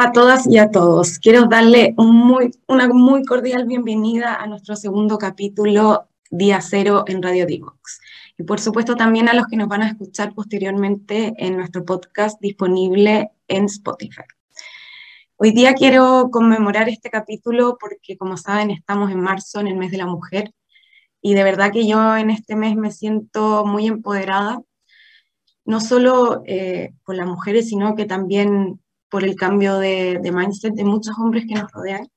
A todas y a todos. Quiero darle una muy cordial bienvenida a nuestro segundo capítulo Día Cero en Radio Divox. Y por supuesto también a los que nos van a escuchar posteriormente en nuestro podcast disponible en Spotify. Hoy día quiero conmemorar este capítulo porque, como saben, estamos en marzo, en el mes de la mujer, y de verdad que yo en este mes me siento muy empoderada, no solo eh, por las mujeres, sino que también por el cambio de, mindset de muchos hombres que nos rodean.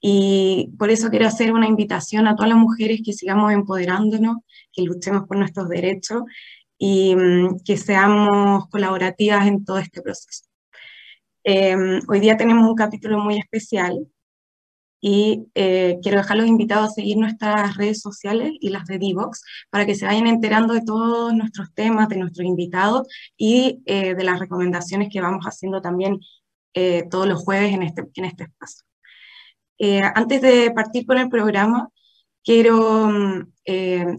Y por eso quiero hacer una invitación a todas las mujeres que sigamos empoderándonos, que luchemos por nuestros derechos y mm, que seamos colaborativas en todo este proceso. Em, hoy día tenemos un capítulo muy especial y eh, quiero dejarlos invitados a seguir nuestras redes sociales y las de Divox para que se vayan enterando de todos nuestros temas, de nuestros invitados y eh, de las recomendaciones que vamos haciendo también eh, todos los jueves en este, en este espacio. antes de partir con el programa, quiero mm,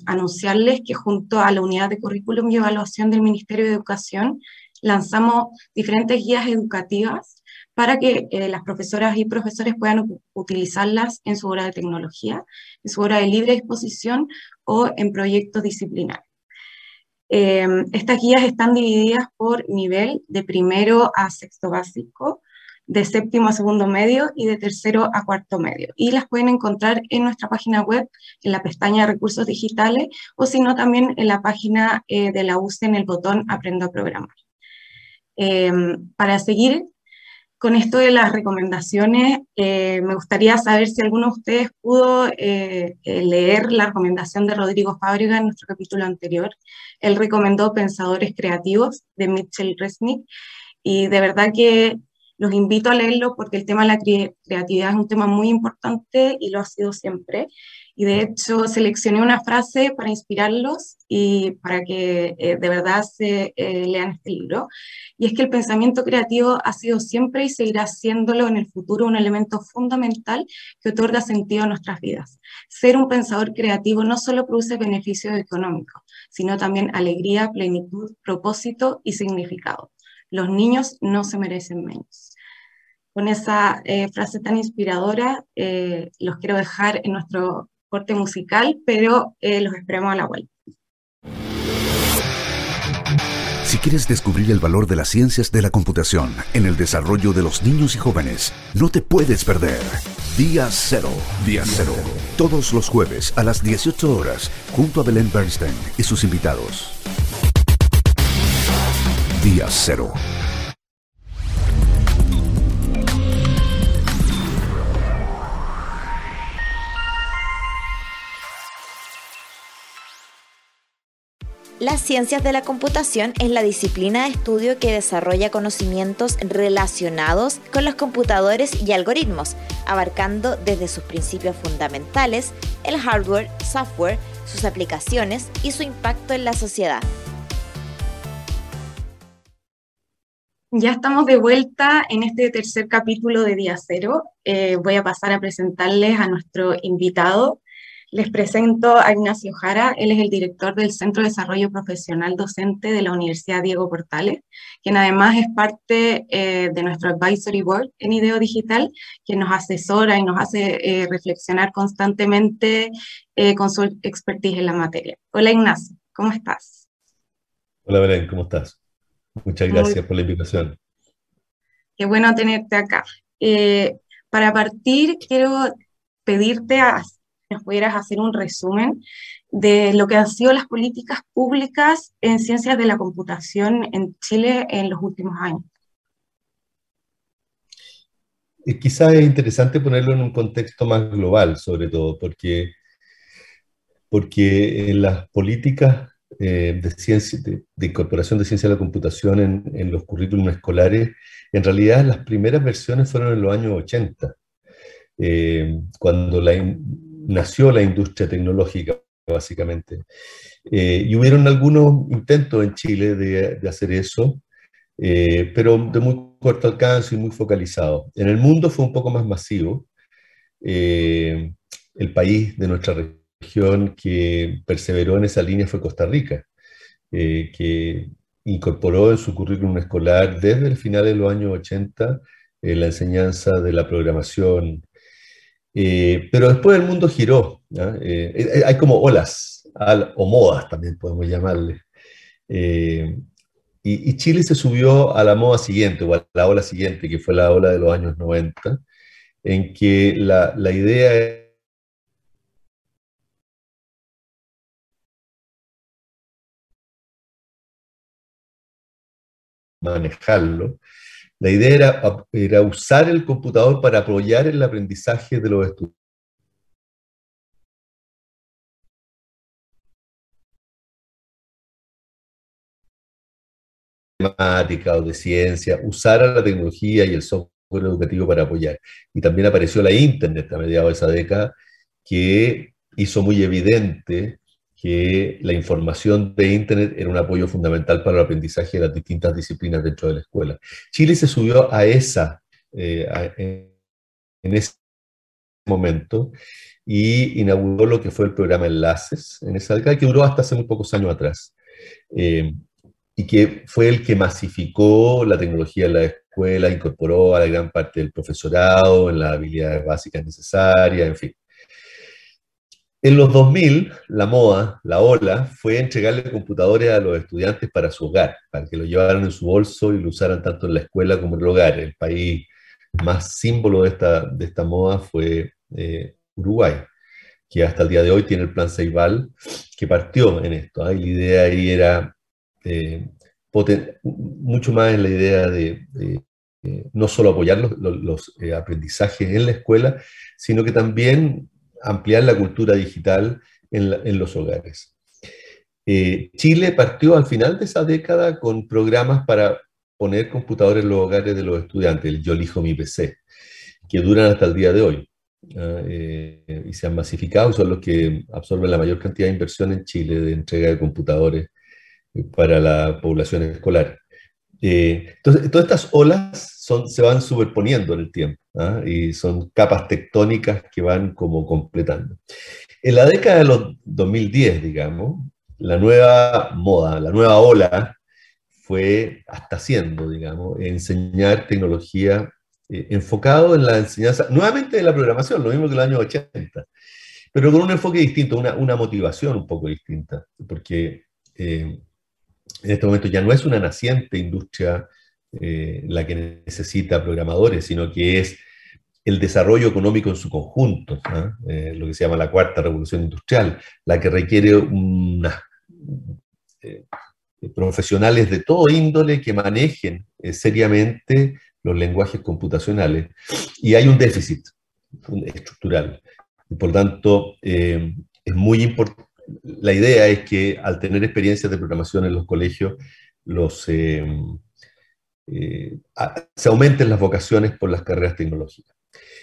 anunciarles que junto a la Unidad de Currículum y Evaluación del Ministerio de Educación lanzamos diferentes guías educativas para que las profesoras y profesores puedan utilizarlas en su hora de tecnología, en su hora de libre disposición o en proyectos disciplinarios. Em, estas guías están divididas por nivel de primero a sexto básico, de séptimo a segundo medio y de tercero a cuarto medio. Y las pueden encontrar en nuestra página web, en la pestaña de recursos digitales, o si no, también en la página eh, de la UCE en el botón Aprendo a programar. Em, para seguir con esto de las recomendaciones, eh, me gustaría saber si alguno de ustedes pudo eh, eh, leer la recomendación de Rodrigo Fábrega en nuestro capítulo anterior. Él recomendó Pensadores Creativos de Mitchell Resnick y de verdad que los invito a leerlo porque el tema de la creatividad es un tema muy importante y lo ha sido siempre. Y de hecho seleccioné una frase para inspirarlos y para que eh, de verdad se eh, lean este libro. Y es que el pensamiento creativo ha sido siempre y seguirá siéndolo en el futuro un elemento fundamental que otorga sentido a nuestras vidas. Ser un pensador creativo no solo produce beneficios económicos, sino también alegría, plenitud, propósito y significado. Los niños no se merecen menos. Con esa eh, frase tan inspiradora, los quiero dejar en nuestro musical, pero eh, los esperamos a la vuelta. Si quieres descubrir el valor de las ciencias de la computación en el desarrollo de los niños y jóvenes, no te puedes perder. Día Cero. Día Cero. Todos los jueves a las 18 horas, junto a Belén Bernstein y sus invitados. Día Cero. Las ciencias de la computación es la disciplina de estudio que desarrolla conocimientos relacionados con los computadores y algoritmos, abarcando desde sus principios fundamentales, el hardware, software, sus aplicaciones y su impacto en la sociedad. Ya estamos de vuelta en este tercer capítulo de Día Cero. Eh, voy a pasar a presentarles a nuestro invitado, les presento a Ignacio Jara, él es el director del Centro de Desarrollo Profesional Docente de la Universidad Diego Portales, quien además es parte eh, de nuestro Advisory Board en IDEO Digital, que nos asesora y nos hace eh, reflexionar constantemente eh, con su expertise en la materia. Hola Ignacio, ¿cómo estás? Hola Belén, ¿cómo estás? Muchas gracias por la invitación. Qué bueno tenerte acá. para partir, quiero pedirte a nos pudieras hacer un resumen de lo que han sido las políticas públicas en ciencias de la computación en Chile en los últimos años. Quizás es interesante ponerlo en un contexto más global, sobre todo, porque, porque en las políticas eh, de, ciencia, de, incorporación de ciencia de la computación en, en los currículums escolares, en realidad las primeras versiones fueron en los años 80, eh, cuando la, nació la industria tecnológica, básicamente. Eh, y hubieron algunos intentos en Chile de, hacer eso, eh, pero de muy corto alcance y muy focalizado. En el mundo fue un poco más masivo. Eh, el país de nuestra región que perseveró en esa línea fue Costa Rica, que incorporó en su currículum escolar desde el final de los años 80 eh, la enseñanza de la programación. Eh, pero después el mundo giró. hay como olas, o modas también podemos llamarle. Y, Chile se subió a la moda siguiente, o a la ola siguiente, que fue la ola de los años 90, en que la, la idea manejarlo. La idea era, era, usar el computador para apoyar el aprendizaje de los estudiantes. o de ciencia, usar la tecnología y el software educativo para apoyar. Y también apareció la Internet a mediados de esa década, que hizo muy evidente que la información de Internet era un apoyo fundamental para el aprendizaje de las distintas disciplinas dentro de la escuela. Chile se subió a esa, eh, en ese momento, y inauguró lo que fue el programa Enlaces en esa década, que duró hasta hace muy pocos años atrás. Eh, y que fue el que masificó la tecnología en la escuela, incorporó a la gran parte del profesorado en las habilidades básicas necesarias, en fin. En los 2000, la moda, la ola, fue entregarle computadores a los estudiantes para su hogar, para que lo llevaran en su bolso y lo usaran tanto en la escuela como en el hogar. El país más símbolo de esta, de esta moda fue eh, Uruguay, que hasta el día de hoy tiene el plan Ceibal, que partió en esto. ¿ah? La idea ahí era eh, mucho más en la idea de, eh, no solo apoyar los, aprendizajes en la escuela, sino que también ampliar la cultura digital en, los hogares. Chile partió al final de esa década con programas para poner computadores en los hogares de los estudiantes, el Yo elijo mi PC, que duran hasta el día de hoy. ¿ah? y se han masificado son los que absorben la mayor cantidad de inversión en Chile de entrega de computadores para la población escolar. Eh, entonces, todas estas olas son, se van superponiendo en el tiempo ¿ah? y son capas tectónicas que van como completando. En la década de los 2010, digamos, la nueva moda, la nueva ola fue hasta siendo, digamos, enseñar tecnología eh, enfocado en la enseñanza, nuevamente de la programación, lo mismo que en los años 80, pero con un enfoque distinto, una, una motivación un poco distinta, porque eh, en este momento ya no es una naciente industria eh, la que necesita programadores, sino que es el desarrollo económico en su conjunto, eh, lo que se llama la cuarta revolución industrial, la que requiere eh, profesionales de todo índole que manejen seriamente los lenguajes computacionales. Y hay un déficit estructural. por tanto, es muy importante la idea es que al tener experiencias de programación en los colegios, los, eh, eh, se aumenten las vocaciones por las carreras tecnológicas.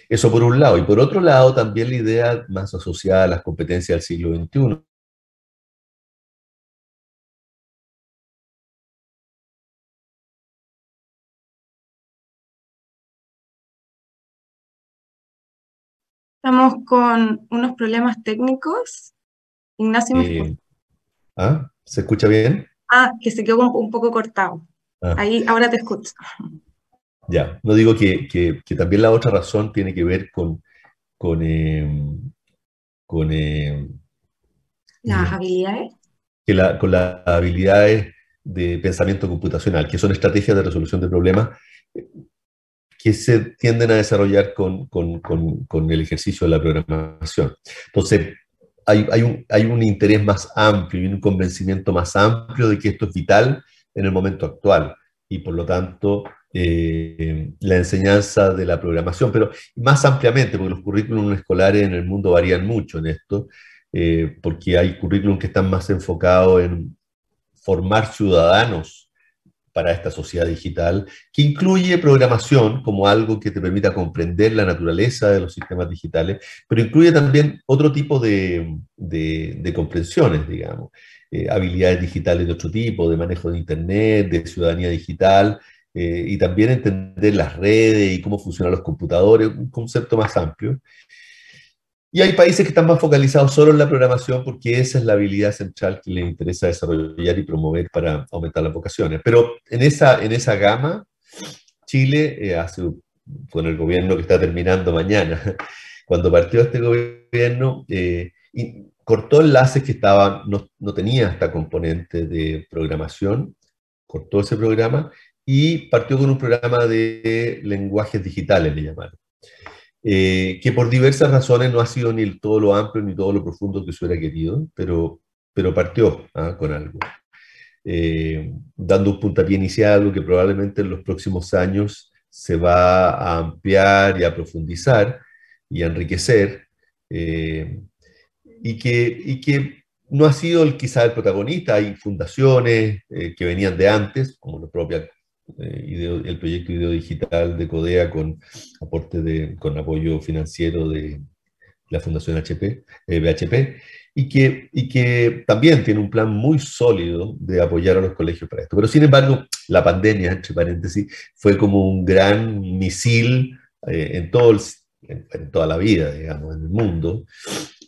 Eso por un lado. Y por otro lado, también la idea más asociada a las competencias del siglo XXI. Estamos con unos problemas técnicos Ignacio eh, ¿Ah? ¿Se escucha bien? Ah, que se quedó un, poco cortado. Ah. Ahí, ahora te escucho. Ya, no digo que, también la otra razón tiene que ver con, con, em, con em, las habilidades. Que la, con las habilidades de pensamiento computacional, que son estrategias de resolución de problemas eh, que se tienden a desarrollar con, con, con el ejercicio de la programación. Entonces, hay, un, interés más amplio y un convencimiento más amplio de que esto es vital en el momento actual y por lo tanto eh, la enseñanza de la programación, pero más ampliamente, porque los currículums escolares en el mundo varían mucho en esto, eh, porque hay currículums que están más enfocados en formar ciudadanos para esta sociedad digital, que incluye programación como algo que te permita comprender la naturaleza de los sistemas digitales, pero incluye también otro tipo de, de, comprensiones, digamos, eh, habilidades digitales de otro tipo, de manejo de Internet, de ciudadanía digital, eh, y también entender las redes y cómo funcionan los computadores, un concepto más amplio. Y hay países que están más focalizados solo en la programación porque esa es la habilidad central que les interesa desarrollar y promover para aumentar las vocaciones. Pero en esa, en esa gama, Chile eh, hace con el gobierno que está terminando mañana. Cuando partió este gobierno, eh, cortó enlaces que estaban, no, no tenía hasta componente de programación, cortó ese programa y partió con un programa de lenguajes digitales, le llamaron. Eh, que por diversas razones no ha sido ni todo lo amplio ni todo lo profundo que se hubiera querido, pero, pero partió ¿ah? con algo. Eh, dando un puntapié inicial, algo que probablemente en los próximos años se va a ampliar y a profundizar y a enriquecer, eh, y, que, y que no ha sido el, quizá el protagonista, hay fundaciones que venían de antes, como la propia eh, el proyecto Ideo Digital de CODEA con aporte de, con apoyo financiero de la Fundación HP, eh, BHP, y que, y que también tiene un plan muy sólido de apoyar a los colegios para esto. Pero sin embargo, la pandemia, entre paréntesis, fue como un gran misil eh, en, todo en, toda la vida, digamos, en el mundo,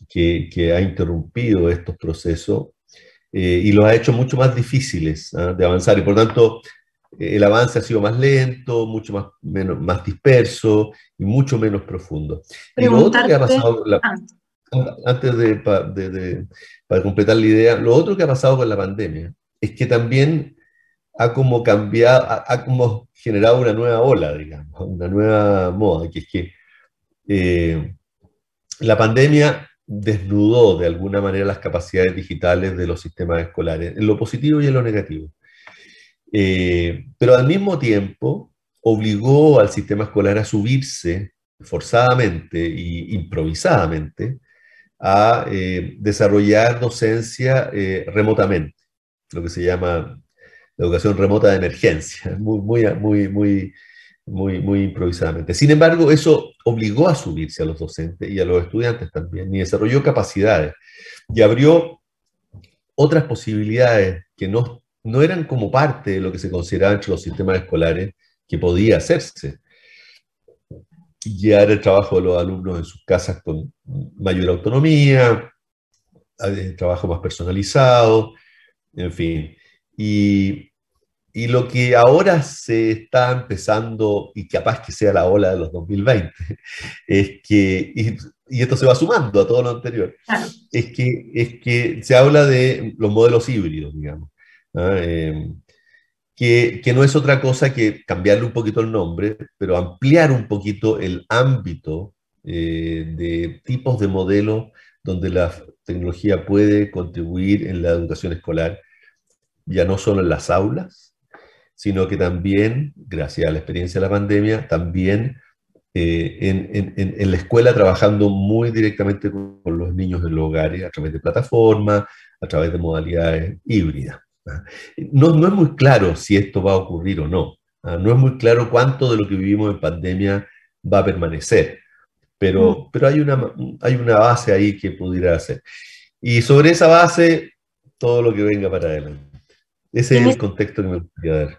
que, que ha interrumpido estos procesos y los ha hecho mucho más difíciles ¿ah? de avanzar. Y por tanto, el avance ha sido más lento, mucho más, menos, más disperso y mucho menos profundo. Y lo otro que ha pasado, ah. antes de, para completar la idea, lo otro que ha pasado con la pandemia es que también ha como cambiado, ha, como generado una nueva ola, digamos, una nueva moda, que es que eh, la pandemia desnudó de alguna manera las capacidades digitales de los sistemas escolares, en lo positivo y en lo negativo. Eh, pero al mismo tiempo obligó al sistema escolar a subirse forzadamente e improvisadamente a eh, desarrollar docencia eh, remotamente, lo que se llama la educación remota de emergencia, muy, muy, muy, muy, muy, muy improvisadamente. Sin embargo, eso obligó a subirse a los docentes y a los estudiantes también, y desarrolló capacidades, y abrió otras posibilidades que no no eran como parte de lo que se consideraba entre los sistemas escolares que podía hacerse. Guiar el trabajo de los alumnos en sus casas con mayor autonomía, trabajo más personalizado, en fin. Y, lo que ahora se está empezando, y capaz que sea la ola de los 2020, es que, y, esto se va sumando a todo lo anterior, es, que, es que se habla de los modelos híbridos, digamos. Em, que, no es otra cosa que cambiarle un poquito el nombre, pero ampliar un poquito el ámbito eh, de tipos de modelos donde la tecnología puede contribuir en la educación escolar, ya no solo en las aulas, sino que también, gracias a la experiencia de la pandemia, también eh, en, en, la escuela trabajando muy directamente con los niños en los hogares a través de plataformas, a través de modalidades híbridas. No, no es muy claro si esto va a ocurrir o no. ¿ah? No es muy claro cuánto de lo que vivimos en pandemia va a permanecer, pero, mm. pero hay, una, hay una base ahí que pudiera hacer. Y sobre esa base, todo lo que venga para adelante. Ese es el contexto que me gustaría dar.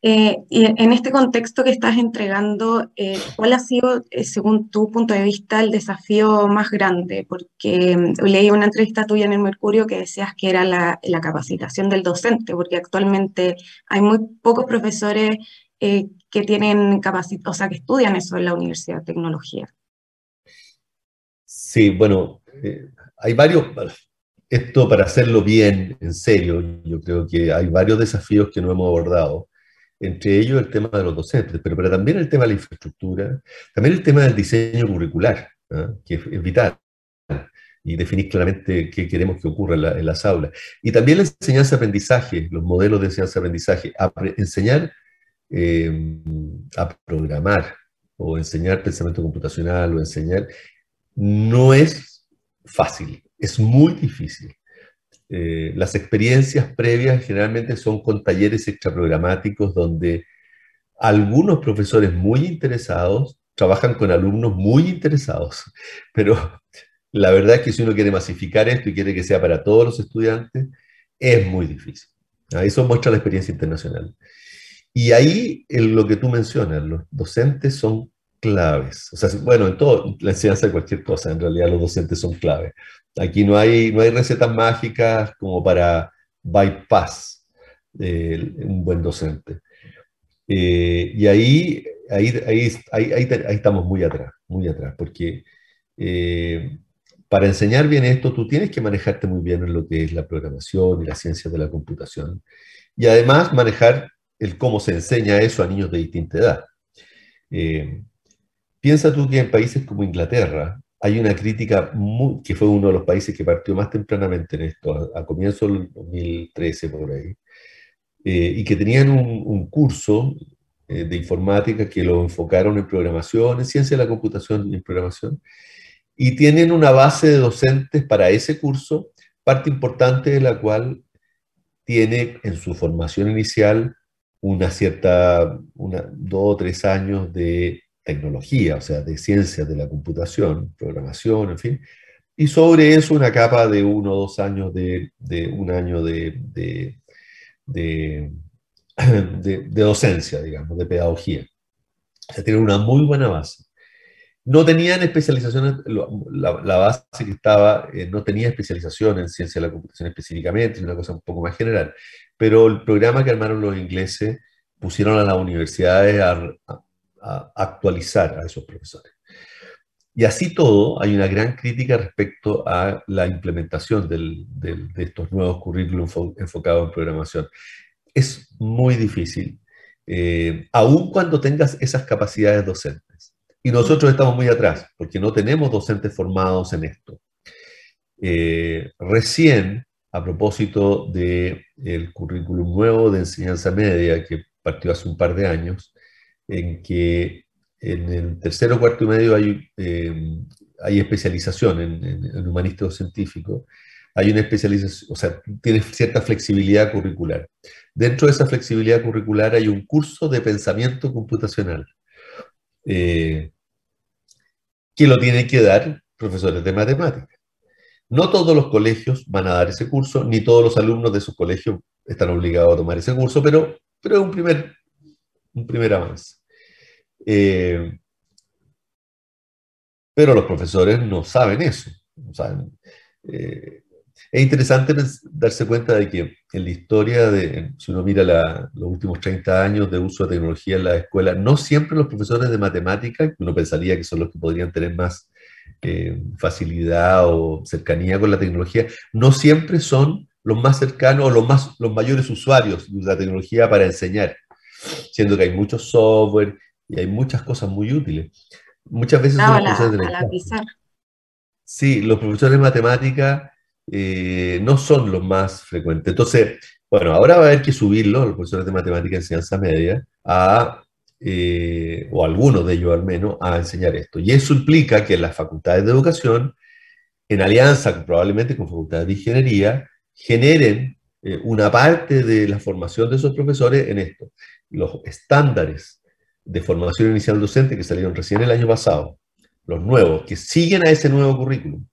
Eh, y en este contexto que estás entregando, eh, ¿cuál ha sido, eh, según tu punto de vista, el desafío más grande? Porque mm, leí una entrevista tuya en el Mercurio que decías que era la, capacitación del docente, porque actualmente hay muy pocos profesores que tienen capacidad, o sea, que estudian eso en la Universidad de Tecnología. Sí, bueno, hay varios, esto para hacerlo bien, en serio, yo creo que hay varios desafíos que no hemos abordado entre ellos el tema de los docentes, pero, también el tema de la infraestructura, también el tema del diseño curricular, ¿ah? que es, vital, y definir claramente qué queremos que ocurra en, las aulas. Y también la enseñanza-aprendizaje, los modelos de enseñanza-aprendizaje, enseñar eh, a programar, o enseñar pensamiento computacional, o enseñar, no es fácil, es muy difícil. Eh, las experiencias previas generalmente son con talleres extraprogramáticos donde algunos profesores muy interesados trabajan con alumnos muy interesados, pero la verdad es que si uno quiere masificar esto y quiere que sea para todos los estudiantes, es muy difícil. Eso muestra la experiencia internacional. Y ahí en lo que tú mencionas, los docentes son claves. O sea, bueno, en todo, la enseñanza de cualquier cosa, en realidad los docentes son claves. Aquí no hay, no hay recetas mágicas como para bypass eh, un buen docente. Eh, y ahí, ahí, ahí, ahí, estamos muy atrás, muy atrás, porque eh, para enseñar bien esto tú tienes que manejarte muy bien en lo que es la programación y las ciencias de la computación, y además manejar el cómo se enseña eso a niños de distinta edad. Piensa tú que en países como Inglaterra hay una crítica, que fue uno de los países que partió más tempranamente en esto, a, comienzo del 2013 por ahí, eh, y que tenían un, curso eh, de informática que lo enfocaron en programación, en ciencia de la computación y en programación, y tienen una base de docentes para ese curso, parte importante de la cual tiene en su formación inicial una cierta, dos o tres años de tecnología, o sea, de ciencias de la computación, programación, en fin, y sobre eso una capa de uno o dos años de, un año de, docencia, digamos, de pedagogía. O sea, tienen una muy buena base. No tenían especialización, la, base que estaba, eh, no tenía especialización en ciencia de la computación específicamente, una cosa un poco más general, pero el programa que armaron los ingleses pusieron a las universidades a actualizar a esos profesores. Y así todo, hay una gran crítica respecto a la implementación de estos nuevos currículos enfocados en programación. Es muy difícil, eh, aun cuando tengas esas capacidades docentes. Y nosotros estamos muy atrás, porque no tenemos docentes formados en esto. Eh, recién, a propósito del currículum nuevo de enseñanza media que partió hace un par de años, en que en el tercero, cuarto y medio hay, eh, especialización en, en, humanístico científico, hay una especialización, o sea, tiene cierta flexibilidad curricular. Dentro de esa flexibilidad curricular hay un curso de pensamiento computacional, eh, que lo tienen que dar profesores de matemáticas. No todos los colegios van a dar ese curso, ni todos los alumnos de esos colegios están obligados a tomar ese curso, pero, pero es un primer, un primer avance. Eh, pero los profesores no saben eso. Eh, es interesante darse cuenta de que en la historia, de, si uno mira los últimos 30 años de uso de tecnología en la escuela, no siempre los profesores de matemática, uno pensaría que son los que podrían tener más eh, facilidad o cercanía con la tecnología, no siempre son los más cercanos o los, más, los mayores usuarios de la tecnología para enseñar, siendo que hay muchos software y hay muchas cosas muy útiles. Muchas veces son los profesores de la, Sí, los profesores de matemática eh, no son los más frecuentes. Entonces, bueno, ahora va a haber que subirlo, los profesores de matemática en enseñanza media, a, eh, o algunos de ellos al menos, a enseñar esto. Y eso implica que las facultades de educación, en alianza probablemente con facultades de ingeniería, generen eh, una parte de la formación de esos profesores en esto. Los estándares de formación inicial docente que salieron recién el año pasado, los nuevos, que siguen a ese nuevo currículum,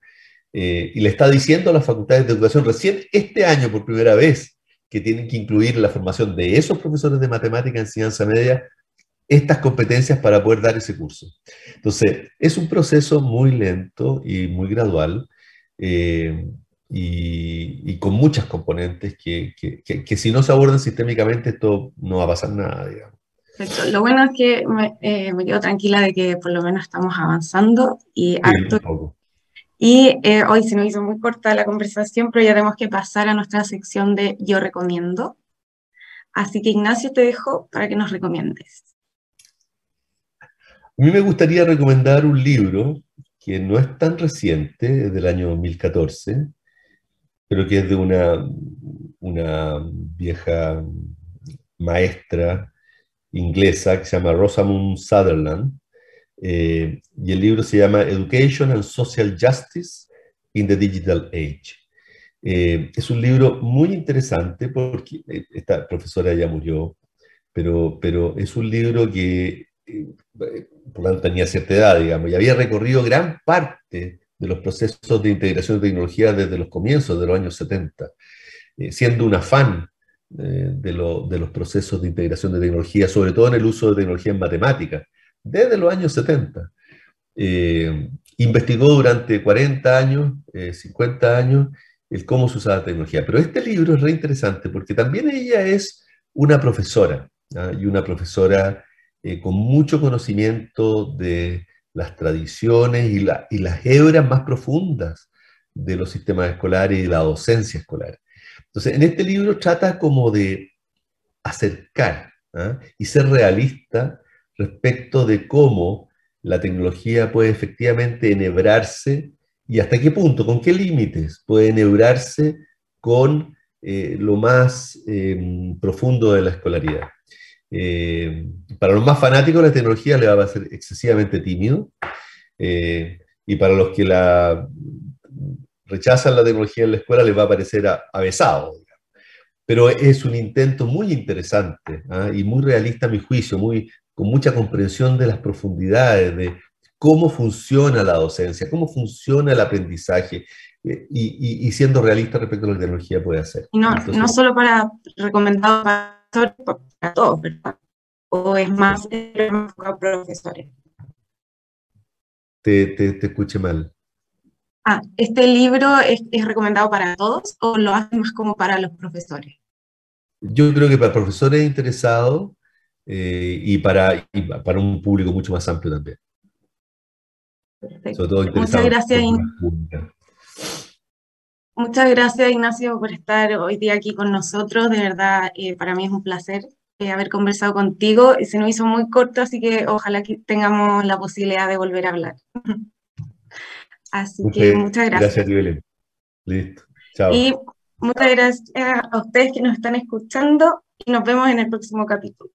eh, y le está diciendo a las facultades de educación recién este año por primera vez que tienen que incluir la formación de esos profesores de matemática en enseñanza media estas competencias para poder dar ese curso. Entonces, es un proceso muy lento y muy gradual eh, y, con muchas componentes que, que, si no se abordan sistémicamente esto no va a pasar nada, digamos. Lo bueno es que me, eh, me, quedo tranquila de que por lo menos estamos avanzando y Y eh, hoy se nos hizo muy corta la conversación, pero ya tenemos que pasar a nuestra sección de Yo recomiendo. Así que Ignacio, te dejo para que nos recomiendes. A mí me gustaría recomendar un libro que no es tan reciente, es del año 2014, pero que es de una, una vieja maestra inglesa que se llama Rosamund Sutherland, eh, y el libro se llama Education and Social Justice in the Digital Age. Eh, es un libro muy interesante porque eh, esta profesora ya murió, pero, pero es un libro que, por lo tanto, tenía cierta edad, digamos, y había recorrido gran parte de los procesos de integración de tecnología desde los comienzos de los años 70, siendo un afán de, los procesos de integración de tecnología, sobre todo en el uso de tecnología en matemáticas, desde los años 70. Eh, investigó durante 40 años, 50 eh, años, el cómo se usaba la tecnología. Pero este libro es re interesante porque también ella es una profesora. ¿ah? y una profesora eh, con mucho conocimiento de las tradiciones y, y las hebras más profundas de los sistemas escolares y la docencia escolar. Entonces, en este libro trata como de acercar ¿ah? y ser realista respecto de cómo la tecnología puede efectivamente enhebrarse y hasta qué punto, con qué límites puede enhebrarse con eh, lo más em, profundo de la escolaridad. Eh, para los más fanáticos la tecnología le va a ser excesivamente tímido eh, y para los que la rechazan la tecnología en la escuela les va a parecer avesado. Pero es un intento muy interesante ¿ah? y muy realista a mi juicio, muy, con mucha comprensión de las profundidades, de cómo funciona la docencia, cómo funciona el aprendizaje, eh, y, siendo realista respecto a lo que la tecnología puede hacer. Y no, no solo para recomendado para, para todos, ¿verdad? O es más para profesores. Te, te, te escuché mal. Ah, ¿este libro es, es, recomendado para todos o lo hace más como para los profesores? Yo creo que para profesores interesados eh, y, para, y para un público mucho más amplio también. Perfecto. Sobre todo Muchas gracias. Muchas gracias, Ignacio, por estar hoy día aquí con nosotros. De verdad, eh, para mí es un placer eh, haber conversado contigo. Se nos hizo muy corto, así que ojalá que tengamos la posibilidad de volver a hablar. así que muchas gracias. Gracias, Belén. Listo. Chao. Y muchas gracias a ustedes que nos están escuchando y nos vemos en el próximo capítulo.